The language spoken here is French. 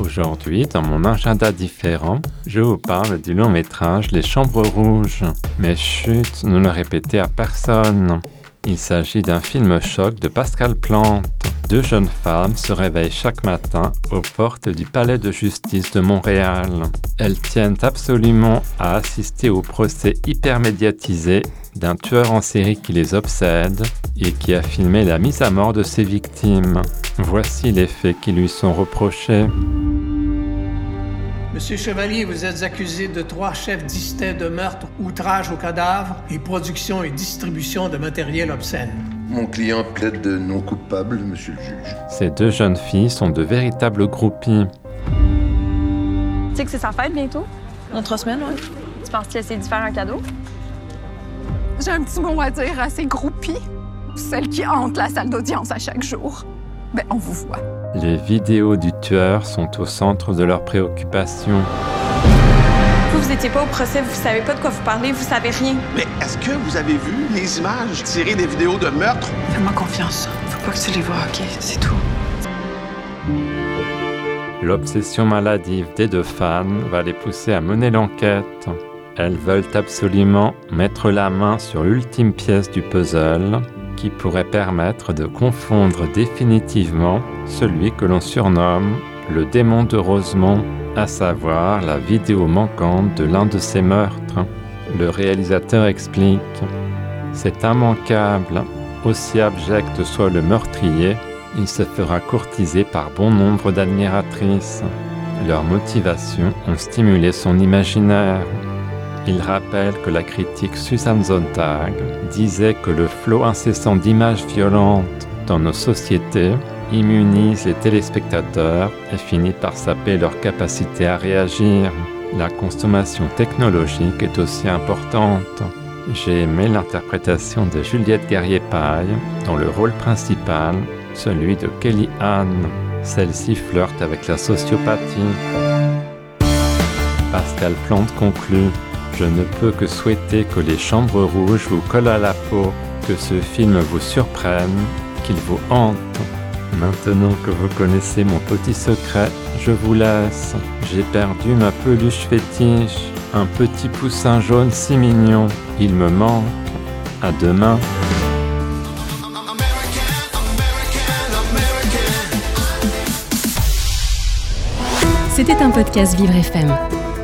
Aujourd'hui, dans mon agenda différent, je vous parle du long métrage Les Chambres Rouges. Mais chut, ne le répétez à personne. Il s'agit d'un film choc de Pascal Plante. Deux jeunes femmes se réveillent chaque matin aux portes du palais de justice de Montréal. Elles tiennent absolument à assister au procès hyper médiatisé d'un tueur en série qui les obsède et qui a filmé la mise à mort de ses victimes. Voici les faits qui lui sont reprochés. Monsieur Chevalier, vous êtes accusé de trois chefs distincts de meurtre, outrage au cadavre et production et distribution de matériel obscène. Mon client plaide de non coupable, monsieur le juge. Ces deux jeunes filles sont de véritables groupies. Tu sais que c'est sa fête bientôt? Dans trois semaines, oui. Tu penses qu'il essaie de faire un cadeau? J'ai un petit mot à dire à ces groupies, celles qui hantent la salle d'audience à chaque jour. Ben, on vous voit. Les vidéos du tueur sont au centre de leurs préoccupations. Vous, vous étiez pas au procès, vous savez pas de quoi vous parlez, vous savez rien. Mais est-ce que vous avez vu les images tirées des vidéos de meurtre? Fais-moi confiance. Faut pas que tu les vois, ok? C'est tout. L'obsession maladive des deux fans va les pousser à mener l'enquête. Elles veulent absolument mettre la main sur l'ultime pièce du puzzle qui pourrait permettre de confondre définitivement celui que l'on surnomme le démon de Rosemont, à savoir la vidéo manquante de l'un de ces meurtres. Le réalisateur explique C'est immanquable, aussi abject soit le meurtrier, il se fera courtiser par bon nombre d'admiratrices. Leurs motivations ont stimulé son imaginaire. Il rappelle que la critique Susan Sontag disait que le flot incessant d'images violentes dans nos sociétés immunise les téléspectateurs et finit par saper leur capacité à réagir. La consommation technologique est aussi importante. J'ai aimé l'interprétation de Juliette Guerrier-Paille dans le rôle principal, celui de Kelly Anne. Celle-ci flirte avec la sociopathie. Pascal Plante conclut je ne peux que souhaiter que les chambres rouges vous collent à la peau, que ce film vous surprenne, qu'il vous hante. Maintenant que vous connaissez mon petit secret, je vous laisse. J'ai perdu ma peluche fétiche, un petit poussin jaune si mignon. Il me manque. À demain. C'était un podcast Vivre FM.